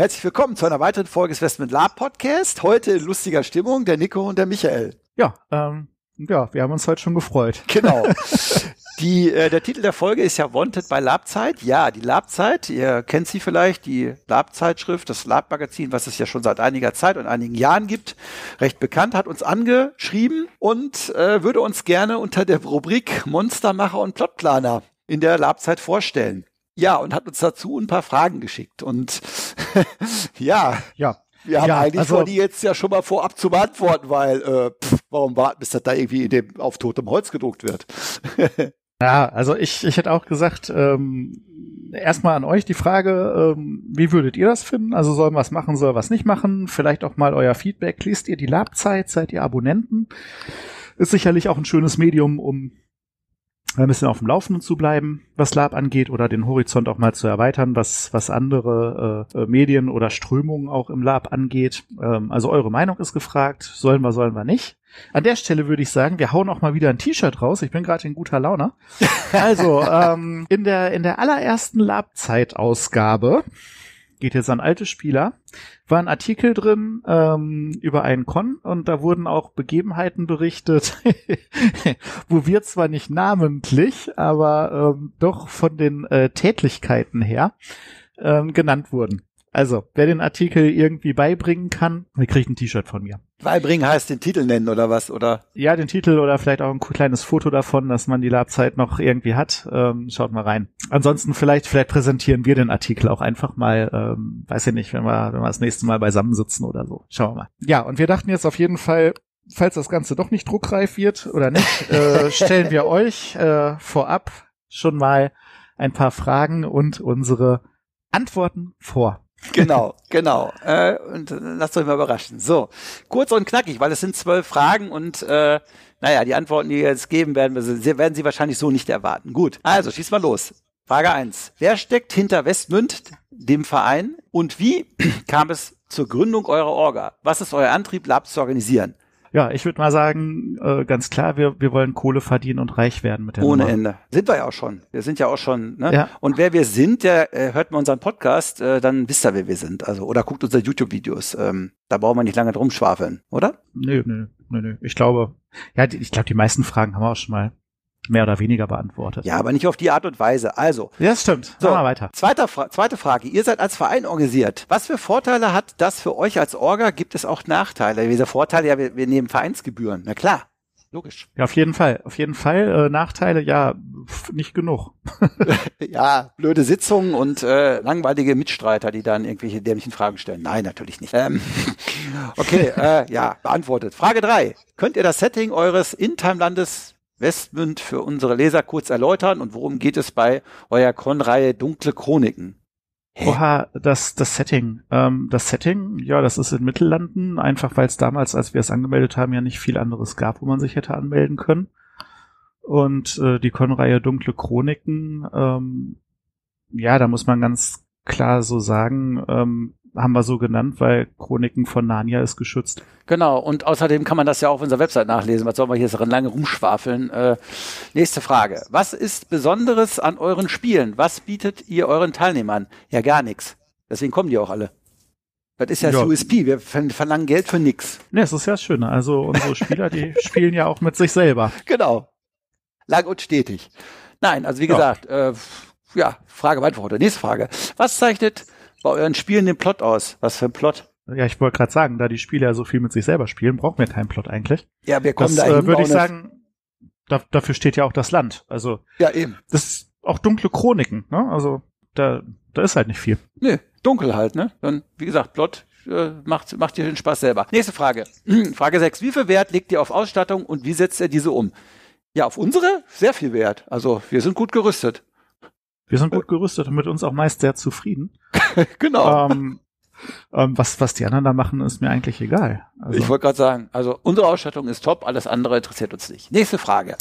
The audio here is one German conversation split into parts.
Herzlich willkommen zu einer weiteren Folge des Westment Lab Podcast. Heute in lustiger Stimmung der Nico und der Michael. Ja, ähm, ja, wir haben uns heute schon gefreut. Genau. Die, äh, der Titel der Folge ist ja Wanted bei Labzeit. Ja, die Labzeit, ihr kennt sie vielleicht, die Lab-Zeitschrift, das Lab-Magazin, was es ja schon seit einiger Zeit und einigen Jahren gibt, recht bekannt, hat uns angeschrieben und äh, würde uns gerne unter der Rubrik Monstermacher und Plotplaner in der Labzeit vorstellen. Ja, und hat uns dazu ein paar Fragen geschickt. Und ja, Ja, wir haben Ja, eigentlich also- vor, die jetzt ja schon mal vorab zu beantworten, weil äh, pff, warum warten, bis das da irgendwie in dem, auf totem Holz gedruckt wird? ja, also ich, ich hätte auch gesagt, ähm, erstmal an euch die Frage, ähm, wie würdet ihr das finden? Also sollen wir was machen, soll was nicht machen? Vielleicht auch mal euer Feedback. Liest ihr die Labzeit? Seid ihr Abonnenten? Ist sicherlich auch ein schönes Medium, um ein bisschen auf dem Laufenden zu bleiben, was Lab angeht, oder den Horizont auch mal zu erweitern, was, was andere äh, Medien oder Strömungen auch im Lab angeht. Ähm, also eure Meinung ist gefragt. Sollen wir, sollen wir nicht? An der Stelle würde ich sagen, wir hauen auch mal wieder ein T-Shirt raus. Ich bin gerade in guter Laune. Also, ähm, in der, in der allerersten Lab-Zeit-Ausgabe, geht jetzt an alte Spieler, war ein Artikel drin ähm, über einen Con und da wurden auch Begebenheiten berichtet, wo wir zwar nicht namentlich, aber ähm, doch von den äh, Tätlichkeiten her ähm, genannt wurden. Also, wer den Artikel irgendwie beibringen kann, der kriegt ein T-Shirt von mir. Beibringen heißt den Titel nennen oder was? Oder Ja, den Titel oder vielleicht auch ein kleines Foto davon, dass man die Labzeit noch irgendwie hat. Ähm, schaut mal rein. Ansonsten vielleicht, vielleicht präsentieren wir den Artikel auch einfach mal, ähm, weiß ich nicht, wenn wir, wenn wir das nächste Mal beisammensitzen oder so. Schauen wir mal. Ja, und wir dachten jetzt auf jeden Fall, falls das Ganze doch nicht druckreif wird oder nicht, äh, stellen wir euch äh, vorab schon mal ein paar Fragen und unsere Antworten vor. Genau, genau. Äh, und äh, lasst euch mal überraschen. So, kurz und knackig, weil es sind zwölf Fragen und äh, naja, die Antworten, die wir jetzt geben werden, wir werden Sie wahrscheinlich so nicht erwarten. Gut, also schieß mal los. Frage eins: Wer steckt hinter Westmünd, dem Verein, und wie kam es zur Gründung eurer Orga? Was ist euer Antrieb, Labs zu organisieren? Ja, ich würde mal sagen, äh, ganz klar, wir, wir wollen Kohle verdienen und reich werden mit der Ohne Nummer. Ende. Sind wir ja auch schon. Wir sind ja auch schon. Ne? Ja. Und wer wir sind, der äh, hört mal unseren Podcast, äh, dann wisst ihr, wer wir sind. Also oder guckt unsere YouTube-Videos. Ähm, da brauchen wir nicht lange drum schwafeln, oder? Nö, nö, nö, nö. Ich glaube, ja, die, ich glaube, die meisten Fragen haben wir auch schon mal mehr oder weniger beantwortet. Ja, aber nicht auf die Art und Weise. Also, Ja, das stimmt. So. Wir weiter. zweiter Fra zweite Frage. Ihr seid als Verein organisiert. Was für Vorteile hat das für euch als Orga? Gibt es auch Nachteile? Diese Vorteile, ja, wir, wir nehmen Vereinsgebühren. Na klar. Logisch. Ja, auf jeden Fall. Auf jeden Fall. Äh, Nachteile, ja, pf, nicht genug. Ja, blöde Sitzungen und äh, langweilige Mitstreiter, die dann irgendwelche dämlichen Fragen stellen. Nein, natürlich nicht. Ähm, okay, äh, ja, beantwortet. Frage drei: Könnt ihr das Setting eures In-Time-Landes Westmünd für unsere Leser kurz erläutern und worum geht es bei eurer Con-Reihe Dunkle Chroniken? Hä? Oha, das, das Setting. Ähm, das Setting, ja, das ist in Mittellanden, einfach weil es damals, als wir es angemeldet haben, ja nicht viel anderes gab, wo man sich hätte anmelden können. Und äh, die Con-Reihe Dunkle Chroniken, ähm, ja, da muss man ganz klar so sagen, ähm, haben wir so genannt, weil Chroniken von Narnia ist geschützt. Genau, und außerdem kann man das ja auch auf unserer Website nachlesen. Was sollen wir hier so lange rumschwafeln? Äh, nächste Frage. Was ist Besonderes an euren Spielen? Was bietet ihr euren Teilnehmern? Ja, gar nichts. Deswegen kommen die auch alle. Das ist ja, das Ja. USP. Wir ver- verlangen Geld für nix. Ne, das ist ja das Schöne. Also unsere Spieler, die spielen ja auch mit sich selber. Genau. Lang und stetig. Nein, also wie Ja. gesagt, äh, ja, Frage beantwortet. Nächste Frage. Was zeichnet bei euren Spielen den Plot aus? Was für ein Plot? Ja, ich wollte gerade sagen, da die Spieler ja so viel mit sich selber spielen, brauchen wir keinen Plot eigentlich. Ja, wir kommen Das da äh, würde ich sagen, da, dafür steht ja auch das Land. Also Ja, eben. das ist auch dunkle Chroniken, ne? Also da, da ist halt nicht viel. Nö, dunkel halt, ne? Dann, wie gesagt, Plot äh, macht, macht dir den Spaß selber. Nächste Frage. Frage 6. Wie viel Wert legt ihr auf Ausstattung und wie setzt ihr diese um? Ja, auf unsere sehr viel Wert. Also wir sind gut gerüstet. Wir sind gut gerüstet und mit uns auch meist sehr zufrieden. genau. Ähm, Ähm, was, was die anderen da machen, ist mir eigentlich egal. Also. Ich wollte gerade sagen, also unsere Ausstattung ist top, alles andere interessiert uns nicht. Nächste Frage.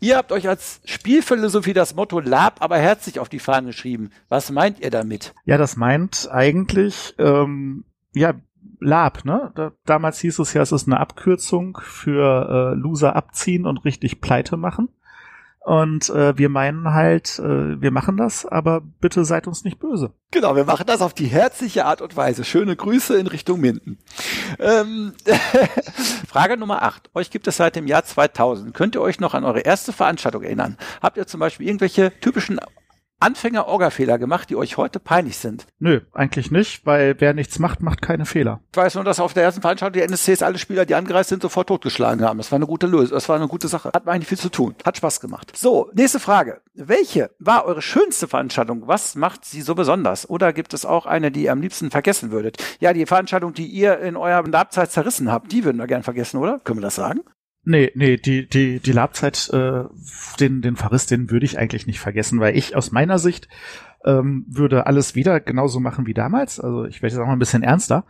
Ihr habt euch als Spielphilosophie das Motto Lab aber herzlich auf die Fahne geschrieben. Was meint ihr damit? Ja, das meint eigentlich, ähm, ja, Lab, ne? Da, damals hieß es ja, es ist eine Abkürzung für äh, Loser abziehen und richtig pleite machen. Und äh, wir meinen halt, äh, wir machen das, aber bitte seid uns nicht böse. Genau, wir machen das auf die herzliche Art und Weise. Schöne Grüße in Richtung Minden. Ähm, Frage Nummer 8. Euch gibt es seit dem Jahr 2000. Könnt ihr euch noch an eure erste Veranstaltung erinnern? Habt ihr zum Beispiel irgendwelche typischen Anfänger-Orga-Fehler gemacht, die euch heute peinlich sind? Nö, eigentlich nicht, weil wer nichts macht, macht keine Fehler. Ich weiß nur, dass auf der ersten Veranstaltung die NSCs alle Spieler, die angereist sind, sofort totgeschlagen haben. Das war eine gute Lösung, das war eine gute Sache. Hat mir eigentlich viel zu tun. Hat Spaß gemacht. So, nächste Frage. Welche war eure schönste Veranstaltung? Was macht sie so besonders? Oder gibt es auch eine, die ihr am liebsten vergessen würdet? Ja, die Veranstaltung, die ihr in eurer Labzeit zerrissen habt, die würden wir gern vergessen, oder? Können wir das sagen? Nee, nee, die, die, die Labzeit, äh, den, den Verriss, den würde ich eigentlich nicht vergessen, weil ich aus meiner Sicht ähm, würde alles wieder genauso machen wie damals. Also ich werde jetzt auch mal ein bisschen ernster.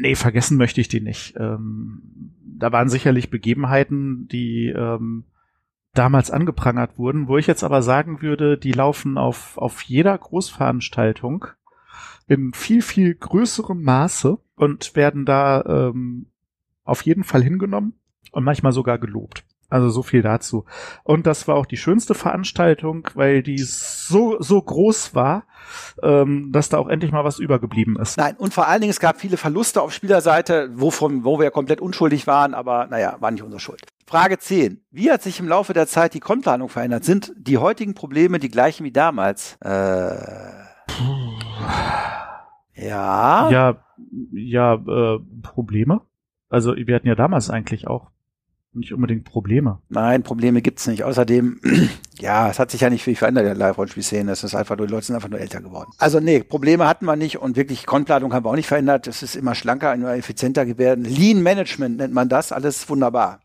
Nee, vergessen möchte ich die nicht. Ähm, da waren sicherlich Begebenheiten, die ähm, damals angeprangert wurden, wo ich jetzt aber sagen würde, die laufen auf, auf jeder Großveranstaltung in viel, viel größerem Maße und werden da ähm, auf jeden Fall hingenommen und manchmal sogar gelobt. Also so viel dazu. Und das war auch die schönste Veranstaltung, weil die so, so groß war, ähm, dass da auch endlich mal was übergeblieben ist. Nein, und vor allen Dingen, es gab viele Verluste auf Spielerseite, wovon, wo wir komplett unschuldig waren, aber naja, war nicht unsere Schuld. Frage 10. Wie hat sich im Laufe der Zeit die Komplanung verändert? Sind die heutigen Probleme die gleichen wie damals? Äh, ja. Ja, ja, äh, Probleme? Also wir hatten ja damals eigentlich auch nicht unbedingt Probleme. Nein, Probleme gibt's nicht. Außerdem, ja, es hat sich ja nicht viel verändert in der Live-Rollenspiel-Szene. Es ist einfach nur, die Leute sind einfach nur älter geworden. Also nee, Probleme hatten wir nicht und wirklich Konplanung haben wir auch nicht verändert. Es ist immer schlanker, immer effizienter geworden. Lean Management nennt man das. Alles wunderbar.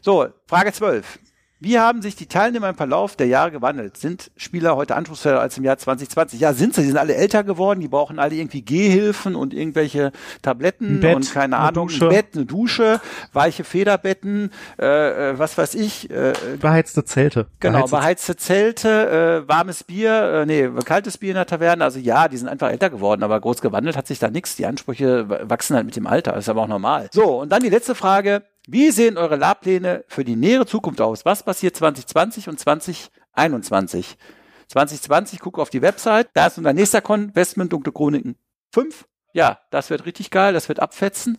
So, Frage 12. Wie haben sich die Teilnehmer im Verlauf der Jahre gewandelt? Sind Spieler heute anspruchsvoller als im Jahr 2020? Ja, sind sie. Die sind alle älter geworden. Die brauchen alle irgendwie Gehhilfen und irgendwelche Tabletten Bett, und keine Ahnung, Dusche. ein Bett, eine Dusche, weiche Federbetten, äh, äh was weiß ich. Äh, beheizte Zelte. Genau, beheizte, beheizte Zelte, äh, warmes Bier, äh, nee, kaltes Bier in der Taverne. Also ja, die sind einfach älter geworden, aber groß gewandelt hat sich da nichts. Die Ansprüche wachsen halt mit dem Alter. Das ist aber auch normal. So, und dann die letzte Frage. Wie sehen eure Labpläne für die nähere Zukunft aus? Was passiert 2020 und 2021? 2020, gucke auf die Website, da ist unser nächster Con, Westman Dunkle Chroniken 5. Ja, das wird richtig geil, das wird abfetzen.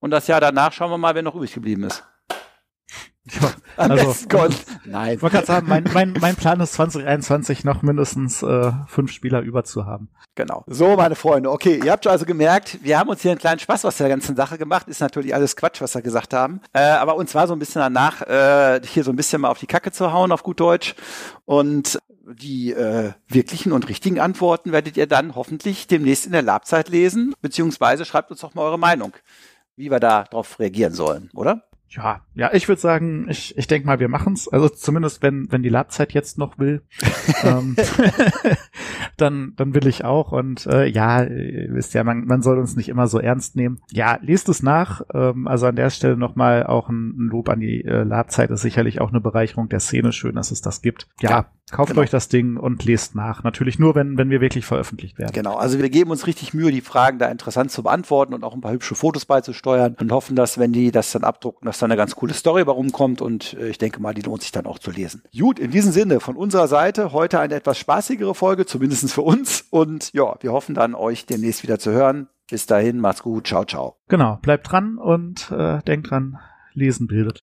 Und das Jahr danach schauen wir mal, wer noch übrig geblieben ist. Ja, also, Nein. Ich wollte gerade sagen, mein, mein, mein Plan ist 2021 noch mindestens äh, fünf Spieler über zu haben. Genau. So, meine Freunde. Okay, ihr habt also gemerkt, wir haben uns hier einen kleinen Spaß aus der ganzen Sache gemacht. Ist natürlich alles Quatsch, was wir gesagt haben. Äh, aber uns war so ein bisschen danach, äh, hier so ein bisschen mal auf die Kacke zu hauen, auf gut Deutsch. Und die äh, wirklichen und richtigen Antworten werdet ihr dann hoffentlich demnächst in der Labzeit lesen, beziehungsweise schreibt uns doch mal eure Meinung, wie wir da drauf reagieren sollen, oder? Ja, ja, ich würde sagen, ich, ich denke mal, wir machen's. Also zumindest wenn, wenn die Labzeit jetzt noch will, ähm, dann, dann will ich auch. Und äh, ja, ihr wisst ja, man, man soll uns nicht immer so ernst nehmen. Ja, lest es nach. Ähm, also an der Stelle nochmal auch ein, ein Lob an die äh, Labzeit ist sicherlich auch eine Bereicherung der Szene. Schön, dass es das gibt. Ja, ja Kauft genau. euch das Ding und lest nach. Natürlich nur, wenn, wenn wir wirklich veröffentlicht werden. Genau, also wir geben uns richtig Mühe, die Fragen da interessant zu beantworten und auch ein paar hübsche Fotos beizusteuern und hoffen, dass, wenn die das dann abdrucken, dass da eine ganz coole Story bei rumkommt und äh, ich denke mal, die lohnt sich dann auch zu lesen. Gut, in diesem Sinne, von unserer Seite heute eine etwas spaßigere Folge, zumindest für uns und ja, wir hoffen dann, euch demnächst wieder zu hören. Bis dahin, macht's gut, ciao, ciao. Genau, bleibt dran und äh, denkt dran, lesen bildet.